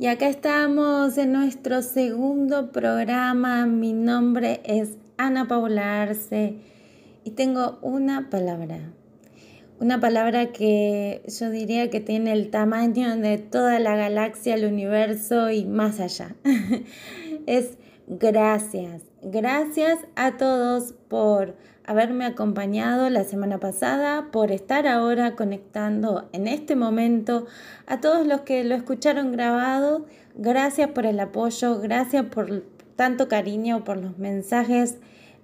Y acá estamos en nuestro segundo programa. Mi nombre es Ana Paula Arce y tengo una palabra. Una palabra que yo diría que tiene el tamaño de toda la galaxia, el universo y más allá. es gracias. Gracias a todos por haberme acompañado la semana pasada, por estar ahora conectando en este momento, a todos los que lo escucharon grabado, gracias por el apoyo, gracias por tanto cariño, por los mensajes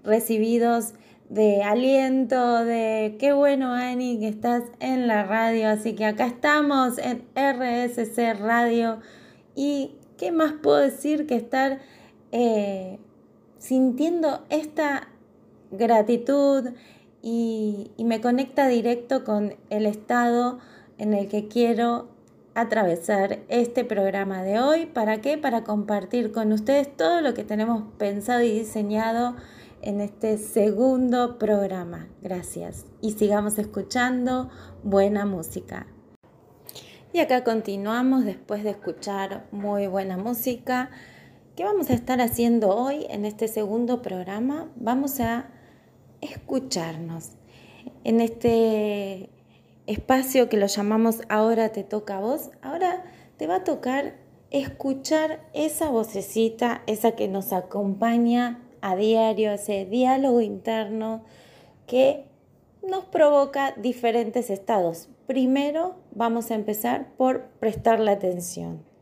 recibidos de aliento, de qué bueno Ani que estás en la radio, así que acá estamos en RSC Radio. Y qué más puedo decir que estar eh, sintiendo esta gratitud y, me conecta directo con el estado en el que quiero atravesar este programa de hoy. ¿Para qué? Para compartir con ustedes todo lo que tenemos pensado y diseñado en este segundo programa. Gracias. Y sigamos escuchando buena música. Y acá continuamos después de escuchar muy buena música. ¿Qué vamos a estar haciendo hoy en este segundo programa? Vamos a escucharnos en este espacio que lo llamamos ahora te toca a vos. Ahora te va a tocar escuchar esa vocecita, esa que nos acompaña a diario, ese diálogo interno que nos provoca diferentes estados. Primero vamos a empezar por prestarle atención.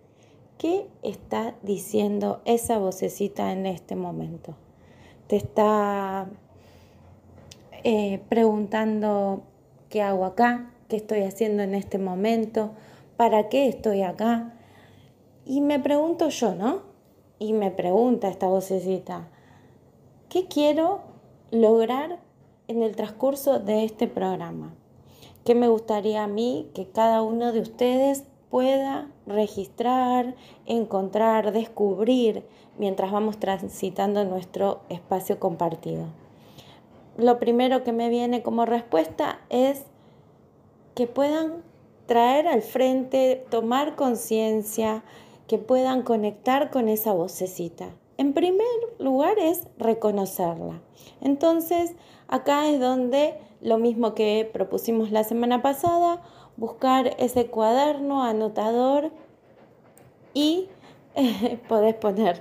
¿Qué está diciendo esa vocecita en este momento? Te está eh, preguntando qué hago acá, qué estoy haciendo en este momento, para qué estoy acá. Y me pregunto yo, ¿no? Y me pregunta esta vocecita, ¿qué quiero lograr en el transcurso de este programa? ¿Qué me gustaría a mí que cada uno de ustedes pueda registrar, encontrar, descubrir mientras vamos transitando nuestro espacio compartido? lo primero que me viene como respuesta es que puedan traer al frente, tomar conciencia, que puedan conectar con esa vocecita. En primer lugar es reconocerla. Entonces, acá es donde lo mismo que propusimos la semana pasada, buscar ese cuaderno anotador y podés poner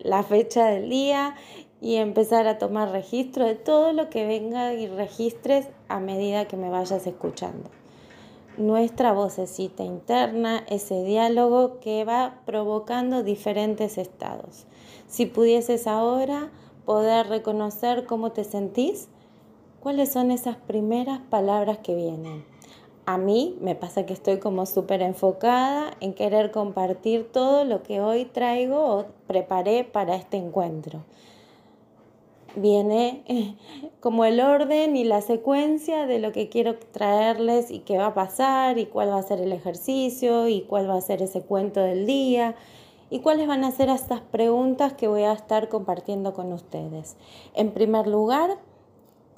la fecha del día y empezar a tomar registro de todo lo que venga y registres a medida que me vayas escuchando. Nuestra vocecita interna, ese diálogo que va provocando diferentes estados. Si pudieses ahora poder reconocer cómo te sentís, cuáles son esas primeras palabras que vienen. A mí me pasa que estoy como súper enfocada en querer compartir todo lo que hoy traigo o preparé para este encuentro viene como el orden y la secuencia de lo que quiero traerles y qué va a pasar y cuál va a ser el ejercicio y cuál va a ser ese cuento del día y cuáles van a ser estas preguntas que voy a estar compartiendo con ustedes. En primer lugar,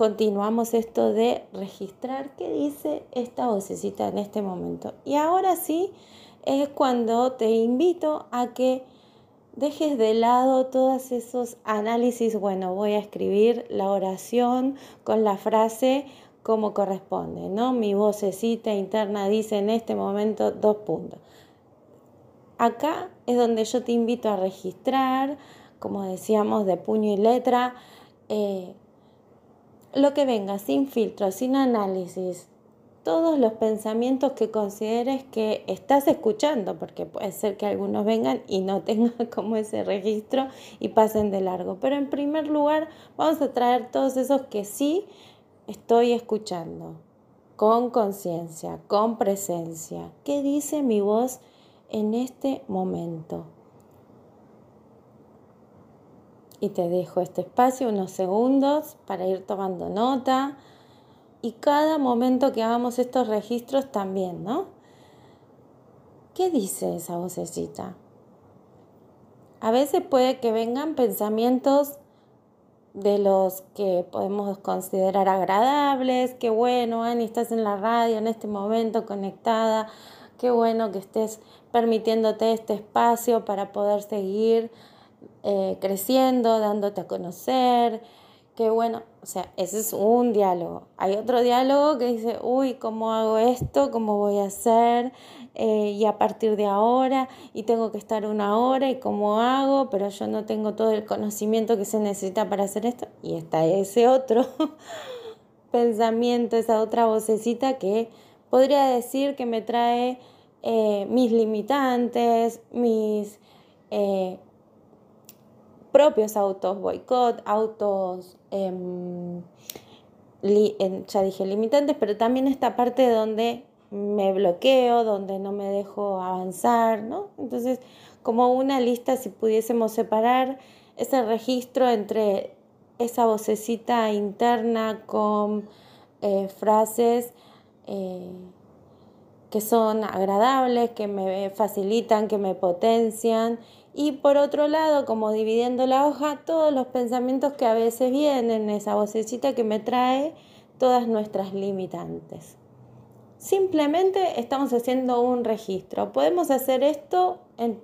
continuamos esto de registrar qué dice esta vocecita en este momento. Y ahora sí es cuando te invito a que dejes de lado todos esos análisis, bueno, voy a escribir la oración con la frase como corresponde, ¿no? Mi vocecita interna dice en este momento dos puntos. Acá es donde yo te invito a registrar, como decíamos, de puño y letra, eh, lo que venga, sin filtro, sin análisis, todos los pensamientos que consideres que estás escuchando, porque puede ser que algunos vengan y no tengan como ese registro y pasen de largo. Pero en primer lugar, vamos a traer todos esos que sí estoy escuchando, con conciencia, con presencia. ¿Qué dice mi voz en este momento? Y te dejo este espacio unos segundos para ir tomando nota y cada momento que hagamos estos registros también, ¿no? ¿Qué dice esa vocecita? A veces puede que vengan pensamientos de los que podemos considerar agradables, que bueno, Ani, estás en la radio en este momento conectada, qué bueno que estés permitiéndote este espacio para poder seguir eh, creciendo, dándote a conocer, qué bueno, o sea, ese es un diálogo. Hay otro diálogo que dice, uy, ¿cómo hago esto? ¿Cómo voy a hacer? Eh, y a partir de ahora, y tengo que estar una hora, ¿y cómo hago? Pero yo no tengo todo el conocimiento que se necesita para hacer esto. Y está ese otro pensamiento, esa otra vocecita que podría decir que me trae eh, mis limitantes, mis propios autos boicot, autos, em, ya dije limitantes, pero también esta parte donde me bloqueo, donde no me dejo avanzar, ¿no? Entonces, como una lista, si pudiésemos separar ese registro entre esa vocecita interna con eh, frases eh, que son agradables, que me facilitan, que me potencian. Y por otro lado, como dividiendo la hoja, todos los pensamientos que a veces vienen, esa vocecita que me trae todas nuestras limitantes. Simplemente estamos haciendo un registro. Podemos hacer esto en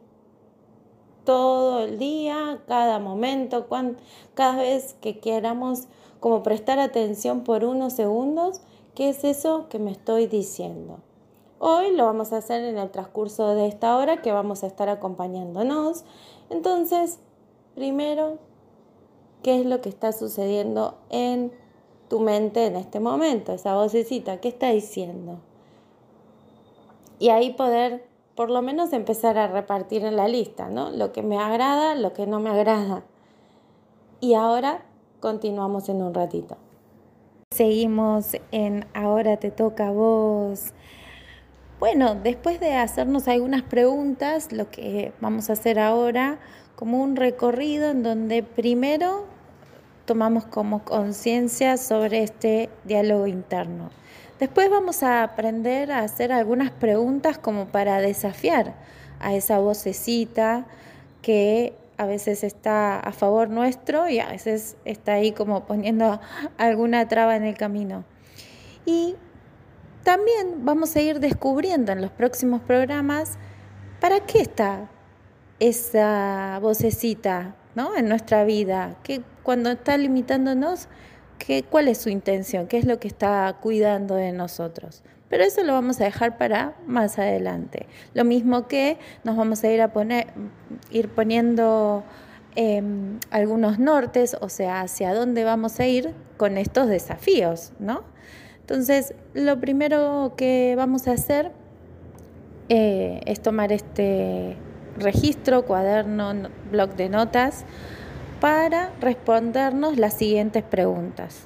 todo el día, cada momento, cada vez que queramos como prestar atención por unos segundos, ¿qué es eso que me estoy diciendo? Hoy lo vamos a hacer en el transcurso de esta hora que vamos a estar acompañándonos. Entonces, primero, ¿qué es lo que está sucediendo en tu mente en este momento, esa vocecita, ¿qué está diciendo? Y ahí poder por lo menos empezar a repartir en la lista, ¿no? Lo que me agrada, lo que no me agrada. Y ahora continuamos en un ratito. Seguimos en Ahora te toca a vos. Bueno, después de hacernos algunas preguntas, lo que vamos a hacer ahora, como un recorrido en donde primero tomamos como conciencia sobre este diálogo interno. Después vamos a aprender a hacer algunas preguntas como para desafiar a esa vocecita que a veces está a favor nuestro y a veces está ahí como poniendo alguna traba en el camino. Y también vamos a ir descubriendo en los próximos programas para qué está esa vocecita ¿no? en nuestra vida, que cuando está limitándonos, ¿qué, ¿cuál es su intención? ¿Qué es lo que está cuidando de nosotros? Pero eso lo vamos a dejar para más adelante. Lo mismo que nos vamos a ir a poner, ir poniendo em, algunos nortes, o sea, hacia dónde vamos a ir con estos desafíos, ¿no? Entonces, lo primero que vamos a hacer eh, es tomar este registro, cuaderno, blog de notas, para respondernos las siguientes preguntas.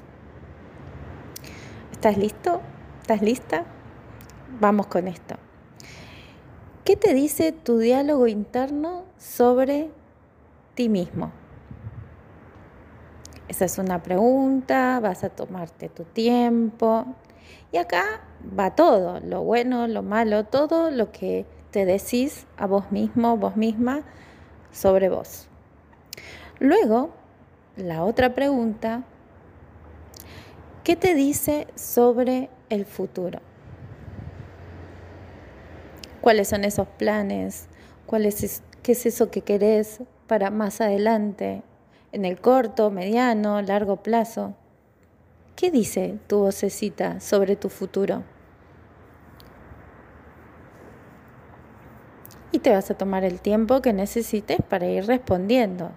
¿Estás listo? ¿Estás lista? Vamos con esto. ¿Qué te dice tu diálogo interno sobre ti mismo? Esa es una pregunta, vas a tomarte tu tiempo. Y acá va todo, lo bueno, lo malo, todo lo que te decís a vos mismo, vos misma, sobre vos. Luego, la otra pregunta, ¿qué te dice sobre el futuro? ¿Cuáles son esos planes? ¿Cuál es, ¿Qué es eso que querés para más adelante? En el corto, mediano, largo plazo. ¿Qué dice tu vocecita sobre tu futuro? Y te vas a tomar el tiempo que necesites para ir respondiendo.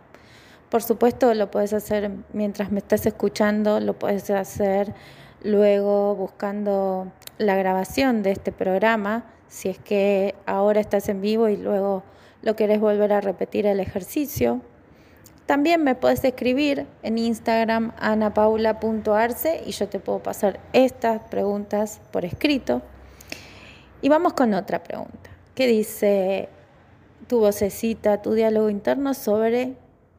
Por supuesto, lo puedes hacer mientras me estás escuchando, lo puedes hacer luego buscando la grabación de este programa, si es que ahora estás en vivo y luego lo querés volver a repetir el ejercicio. También me puedes escribir en Instagram anapaula.arce y yo te puedo pasar estas preguntas por escrito. Y vamos con otra pregunta. ¿Qué dice tu vocecita, tu diálogo interno sobre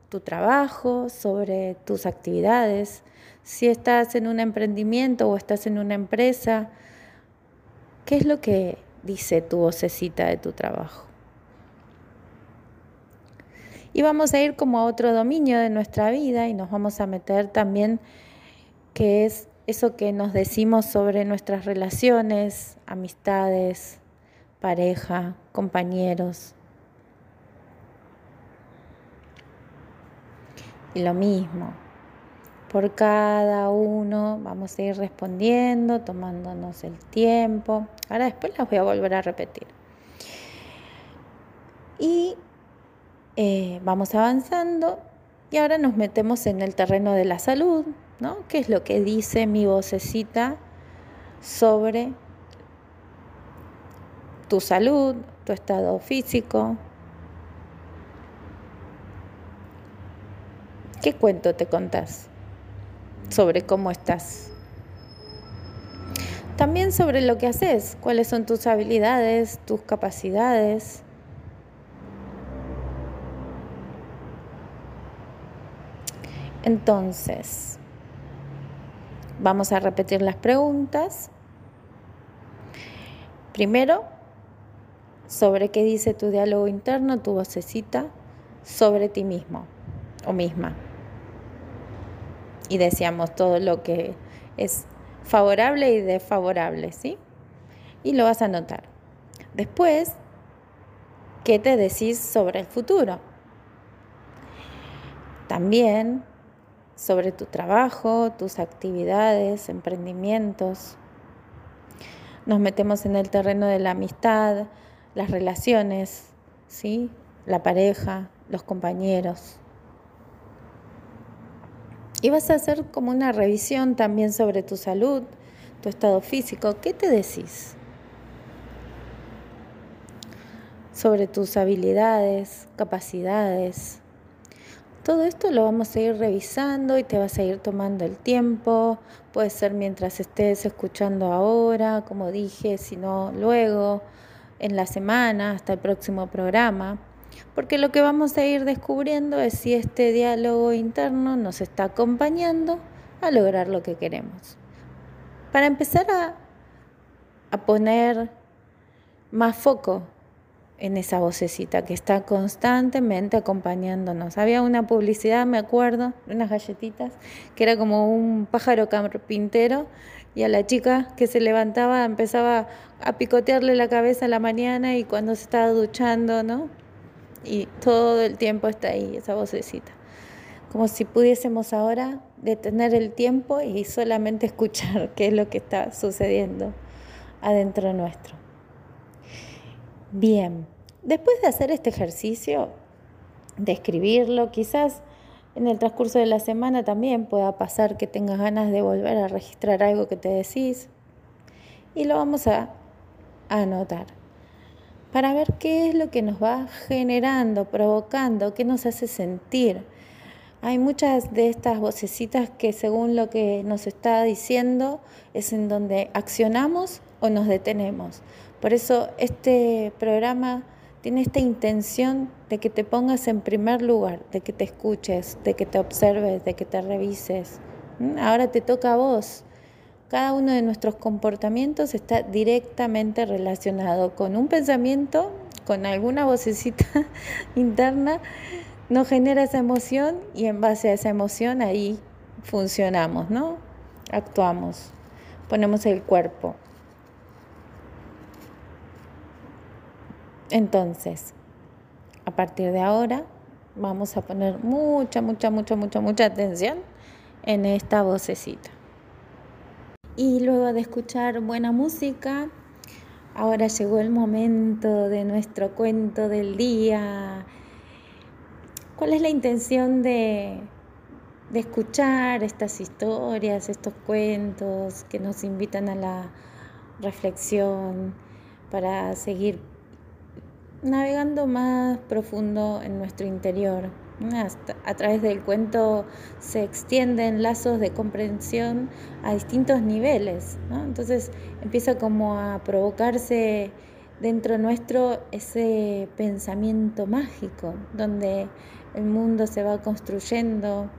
tu trabajo, sobre tus actividades? Si estás en un emprendimiento o estás en una empresa, ¿qué es lo que dice tu vocecita de tu trabajo? Y vamos a ir como a otro dominio de nuestra vida y nos vamos a meter también que es eso que nos decimos sobre nuestras relaciones, amistades, pareja, compañeros. Y lo mismo, por cada uno vamos a ir respondiendo, tomándonos el tiempo. Ahora después las voy a volver a repetir. Y eh, vamos avanzando y ahora nos metemos en el terreno de la salud, ¿no? ¿Qué es lo que dice mi vocecita sobre tu salud, tu estado físico? ¿Qué cuento te contás sobre cómo estás? También sobre lo que haces, cuáles son tus habilidades, tus capacidades. Entonces, vamos a repetir las preguntas. Primero, sobre qué dice tu diálogo interno, tu vocecita, sobre ti mismo o misma. Y decíamos todo lo que es favorable y desfavorable, ¿sí? Y lo vas a notar. Después, ¿qué te decís sobre el futuro? También sobre tu trabajo, tus actividades, emprendimientos. Nos metemos en el terreno de la amistad, las relaciones, ¿sí? la pareja, los compañeros. Y vas a hacer como una revisión también sobre tu salud, tu estado físico. ¿Qué te decís? Sobre tus habilidades, capacidades, todo esto lo vamos a ir revisando y te vas a ir tomando el tiempo. Puede ser mientras estés escuchando ahora, como dije, si no luego, en la semana, hasta el próximo programa. Porque lo que vamos a ir descubriendo es si este diálogo interno nos está acompañando a lograr lo que queremos. Para empezar a, a poner más foco en esa vocecita que está constantemente acompañándonos. Había una publicidad, me acuerdo, unas galletitas, que era como un pájaro carpintero y a la chica que se levantaba empezaba a picotearle la cabeza a la mañana y cuando se estaba duchando, ¿no? Y todo el tiempo está ahí esa vocecita. Como si pudiésemos ahora detener el tiempo y solamente escuchar qué es lo que está sucediendo adentro nuestro. Bien, después de hacer este ejercicio, de escribirlo, quizás en el transcurso de la semana también pueda pasar que tengas ganas de volver a registrar algo que te decís y lo vamos a, anotar para ver qué es lo que nos va generando, provocando, qué nos hace sentir. Hay muchas de estas vocecitas que según lo que nos está diciendo es en donde accionamos o nos detenemos. Por eso este programa tiene esta intención de que te pongas en primer lugar, de que te escuches, de que te observes, de que te revises. Ahora te toca a vos. Cada uno de nuestros comportamientos está directamente relacionado con un pensamiento, con alguna vocecita interna, nos genera esa emoción y en base a esa emoción ahí funcionamos, ¿no? Actuamos, ponemos el cuerpo. Entonces, a partir de ahora, vamos a poner mucha, mucha, mucha, mucha, mucha atención en esta vocecita. Y luego de escuchar buena música, ahora llegó el momento de nuestro cuento del día. ¿Cuál es la intención de, de escuchar estas historias, estos cuentos que nos invitan a la reflexión para seguir navegando más profundo en nuestro interior. a través del cuento se extienden lazos de comprensión a distintos niveles. Entonces empieza como a provocarse dentro nuestro ese pensamiento mágico, donde el mundo se va construyendo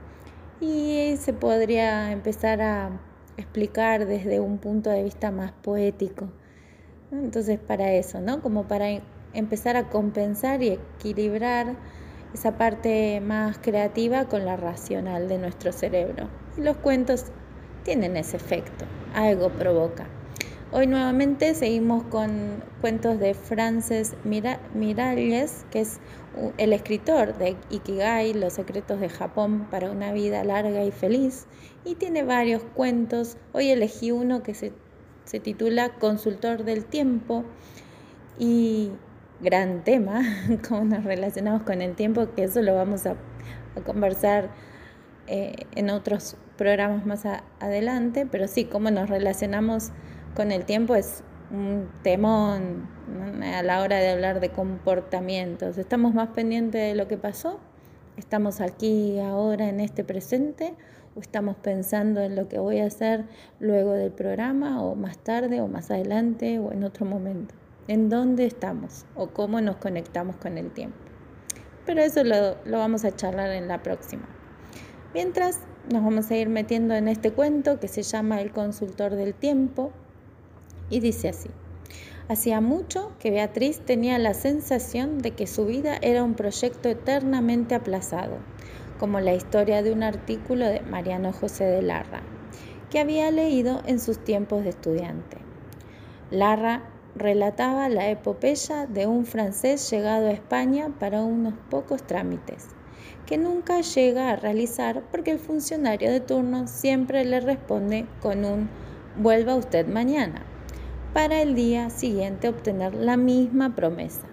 y se podría empezar a explicar desde un punto de vista más poético. Entonces para eso, ¿no? Como para empezar a compensar y equilibrar esa parte más creativa con la racional de nuestro cerebro. Y los cuentos tienen ese efecto, algo provoca. Hoy nuevamente seguimos con cuentos de Frances Miralles, que es el escritor de Ikigai, Los secretos de Japón para una vida larga y feliz, y tiene varios cuentos. Hoy elegí uno que se, se titula Consultor del Tiempo y gran tema, cómo nos relacionamos con el tiempo, que eso lo vamos a, conversar eh, en otros programas más adelante, pero sí, cómo nos relacionamos con el tiempo es un temón a la hora de hablar de comportamientos. Estamos más pendientes de lo que pasó, estamos aquí ahora en este presente o estamos pensando en lo que voy a hacer luego del programa o más tarde o más adelante o en otro momento. En dónde estamos o cómo nos conectamos con el tiempo. Pero eso lo, lo vamos a charlar en la próxima. Mientras nos vamos a ir metiendo en este cuento que se llama El consultor del tiempo y dice así. Hacía mucho que Beatriz tenía la sensación de que su vida era un proyecto eternamente aplazado, como la historia de un artículo de Mariano José de Larra, que había leído en sus tiempos de estudiante. Larra relataba la epopeya de un francés llegado a España para unos pocos trámites, que nunca llega a realizar porque el funcionario de turno siempre le responde con un vuelva usted mañana para el día siguiente obtener la misma promesa.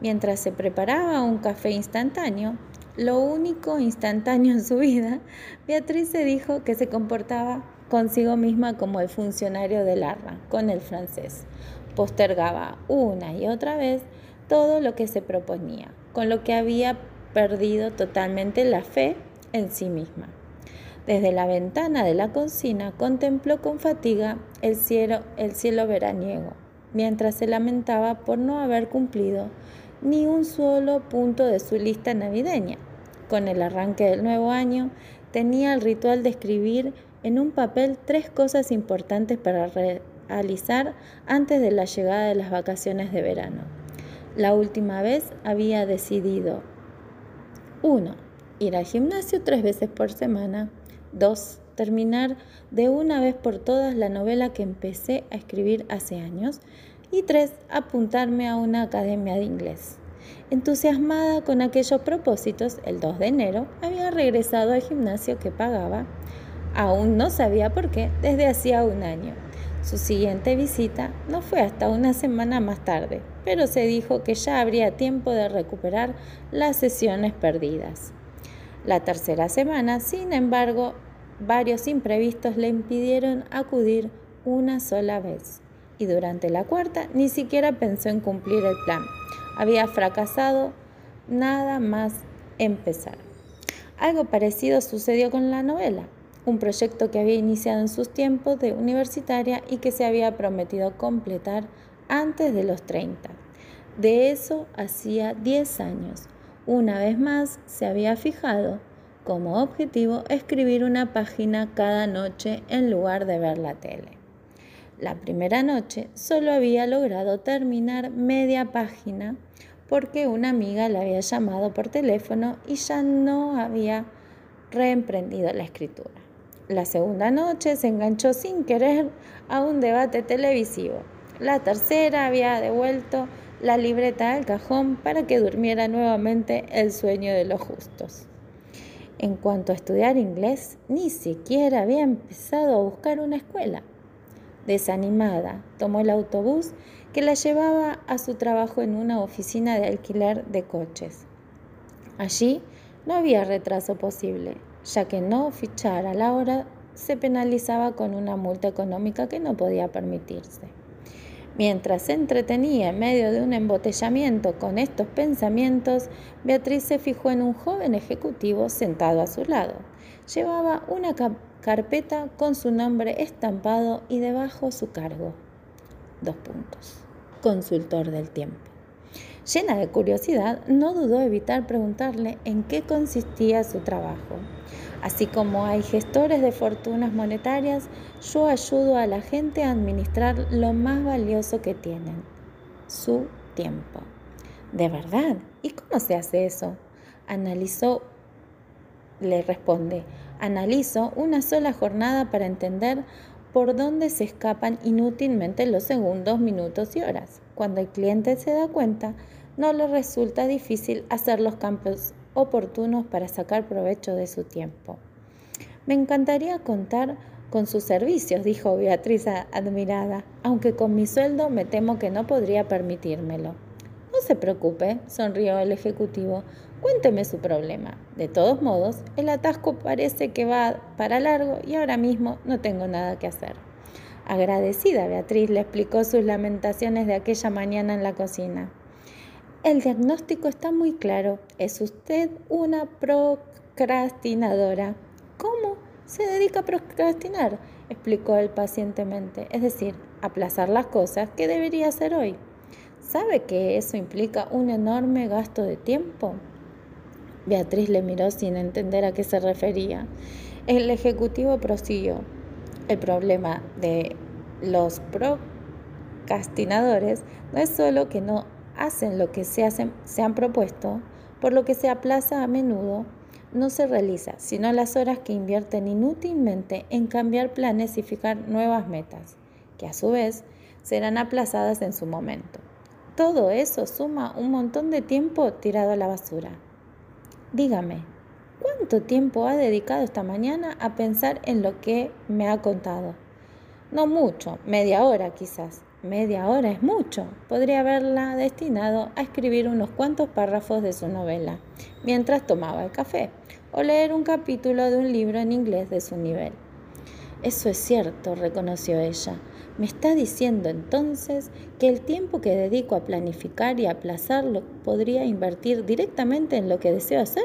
Mientras se preparaba un café instantáneo, lo único instantáneo en su vida, Beatriz se dijo que se comportaba consigo misma como el funcionario del Arra, con el francés. Postergaba una y otra vez todo lo que se proponía, con lo que había perdido totalmente la fe en sí misma. Desde la ventana de la cocina contempló con fatiga el cielo, el cielo veraniego, mientras se lamentaba por no haber cumplido ni un solo punto de su lista navideña. Con el arranque del nuevo año, tenía el ritual de escribir en un papel tres cosas importantes para realizar antes de la llegada de las vacaciones de verano. La última vez había decidido 1. Ir al gimnasio tres veces por semana. 2. Terminar de una vez por todas la novela que empecé a escribir hace años. Y 3. Apuntarme a una academia de inglés. Entusiasmada con aquellos propósitos, el 2 de enero había regresado al gimnasio que pagaba. Aún no sabía por qué desde hacía un año. Su siguiente visita no fue hasta una semana más tarde, pero se dijo que ya habría tiempo de recuperar las sesiones perdidas. La tercera semana, sin embargo, varios imprevistos le impidieron acudir una sola vez. Y durante la cuarta ni siquiera pensó en cumplir el plan. Había fracasado nada más empezar. Algo parecido sucedió con la novela, un proyecto que había iniciado en sus tiempos de universitaria y que se había prometido completar antes de los 30. De eso hacía 10 años. Una vez más se había fijado como objetivo escribir una página cada noche en lugar de ver la tele. La primera noche solo había logrado terminar media página porque una amiga la había llamado por teléfono y ya no había reemprendido la escritura. La segunda noche se enganchó sin querer a un debate televisivo. La tercera había devuelto la libreta al cajón para que durmiera nuevamente el sueño de los justos. En cuanto a estudiar inglés, ni siquiera había empezado a buscar una escuela. Desanimada, tomó el autobús que la llevaba a su trabajo en una oficina de alquiler de coches. Allí no había retraso posible, ya que no fichar a la hora se penalizaba con una multa económica que no podía permitirse. Mientras se entretenía en medio de un embotellamiento con estos pensamientos, Beatriz se fijó en un joven ejecutivo sentado a su lado. Llevaba una carpeta con su nombre estampado y debajo su cargo. Dos puntos. Consultor del tiempo. Llena de curiosidad, no dudó evitar preguntarle en qué consistía su trabajo. Así como hay gestores de fortunas monetarias, yo ayudo a la gente a administrar lo más valioso que tienen, su tiempo. ¿De verdad? ¿Y cómo se hace eso? Analizó, le responde, analizo una sola jornada para entender por donde se escapan inútilmente los segundos, minutos y horas. Cuando el cliente se da cuenta, no le resulta difícil hacer los campos oportunos para sacar provecho de su tiempo. Me encantaría contar con sus servicios, dijo Beatriz admirada, aunque con mi sueldo me temo que no podría permitírmelo. No se preocupe, sonrió el ejecutivo. Cuénteme su problema. De todos modos, el atasco parece que va para largo y ahora mismo no tengo nada que hacer. Agradecida, Beatriz le explicó sus lamentaciones de aquella mañana en la cocina. El diagnóstico está muy claro. Es usted una procrastinadora. ¿Cómo se dedica a procrastinar? explicó él pacientemente. Es decir, aplazar las cosas que debería hacer hoy. ¿Sabe que eso implica un enorme gasto de tiempo? Beatriz le miró sin entender a qué se refería. El ejecutivo prosiguió. El problema de los procrastinadores no es solo que no hacen lo que se, han propuesto, por lo que se aplaza a menudo, no se realiza, sino las horas que invierten inútilmente en cambiar planes y fijar nuevas metas, que a su vez serán aplazadas en su momento. Todo eso suma un montón de tiempo tirado a la basura. Dígame, ¿cuánto tiempo ha dedicado esta mañana a pensar en lo que me ha contado? No mucho, media hora quizás. Media hora es mucho. Podría haberla destinado a escribir unos cuantos párrafos de su novela mientras tomaba el café o leer un capítulo de un libro en inglés de su nivel. Eso es cierto, reconoció ella. ¿Me está diciendo entonces que el tiempo que dedico a planificar y aplazarlo podría invertir directamente en lo que deseo hacer?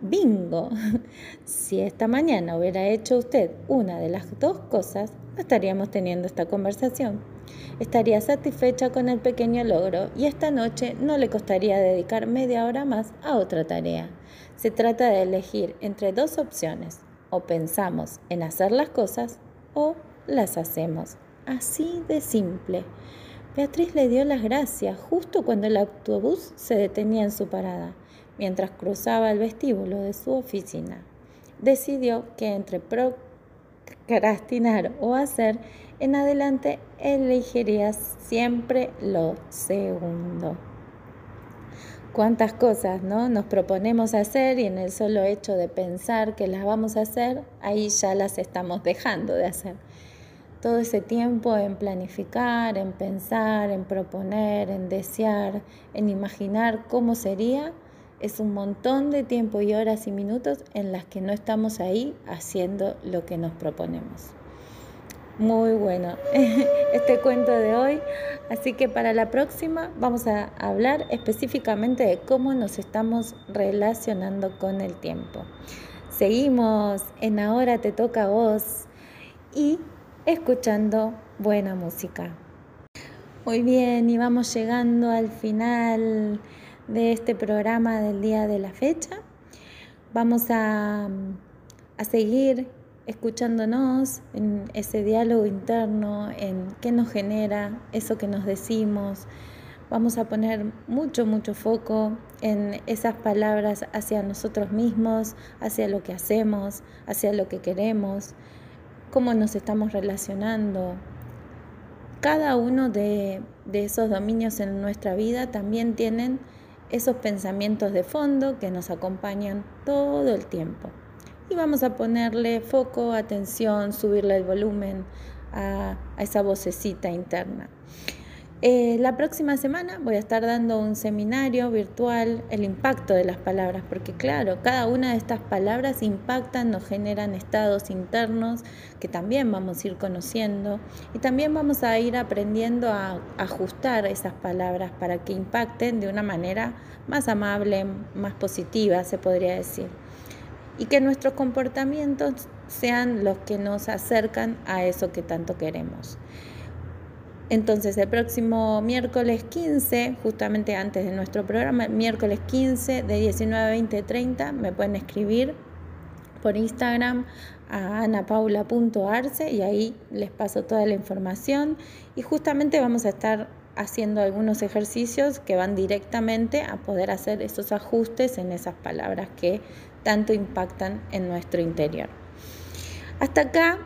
Bingo. Si esta mañana hubiera hecho usted una de las dos cosas, no estaríamos teniendo esta conversación. Estaría satisfecha con el pequeño logro y esta noche no le costaría dedicar media hora más a otra tarea. Se trata de elegir entre dos opciones. O pensamos en hacer las cosas o las hacemos. Así de simple. Beatriz le dio las gracias justo cuando el autobús se detenía en su parada, mientras cruzaba el vestíbulo de su oficina. Decidió que entre procrastinar o hacer, en adelante elegiría siempre lo segundo. Cuántas cosas ¿no? nos proponemos hacer y en el solo hecho de pensar que las vamos a hacer, ahí ya las estamos dejando de hacer. Todo ese tiempo en planificar, en pensar, en proponer, en desear, en imaginar cómo sería, es un montón de tiempo y horas y minutos en las que no estamos ahí haciendo lo que nos proponemos. Muy bueno este cuento de hoy, así que para la próxima vamos a hablar específicamente de cómo nos estamos relacionando con el tiempo. Seguimos en Ahora te toca a vos y escuchando buena música. Muy bien, y vamos llegando al final de este programa del día de la fecha. Vamos a, a seguir escuchándonos en ese diálogo interno, en qué nos genera eso que nos decimos. Vamos a poner mucho, mucho foco en esas palabras hacia nosotros mismos, hacia lo que hacemos, hacia lo que queremos, cómo nos estamos relacionando. Cada uno de, de esos dominios en nuestra vida también tienen esos pensamientos de fondo que nos acompañan todo el tiempo. Y vamos a ponerle foco, atención, subirle el volumen a, esa vocecita interna. Eh, la próxima semana voy a estar dando un seminario virtual, el impacto de las palabras, porque claro, cada una de estas palabras impactan, nos generan estados internos que también vamos a ir conociendo y también vamos a ir aprendiendo a ajustar esas palabras para que impacten de una manera más amable, más positiva, se podría decir, y que nuestros comportamientos sean los que nos acercan a eso que tanto queremos. Entonces el próximo miércoles 15, justamente antes de nuestro programa, miércoles 15 de 19 a 20 30, me pueden escribir por Instagram a anapaula.arce y ahí les paso toda la información y justamente vamos a estar haciendo algunos ejercicios que van directamente a poder hacer esos ajustes en esas palabras que tanto impactan en nuestro interior. Hasta acá,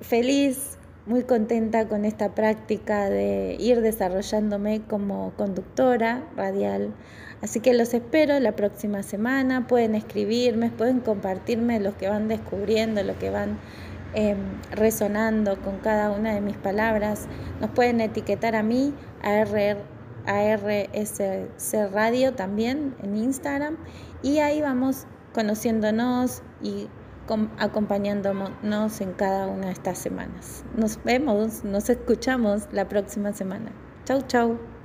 feliz muy contenta con esta práctica de ir desarrollándome como conductora radial. Así que los espero la próxima semana. Pueden escribirme, pueden compartirme lo que van descubriendo, lo que van em, resonando con cada una de mis palabras. Nos pueden etiquetar a mí, a, RR, a RSC Radio también en Instagram. Y ahí vamos conociéndonos y acompañándonos en cada una de estas semanas. Nos vemos, nos escuchamos la próxima semana. Chau, chau.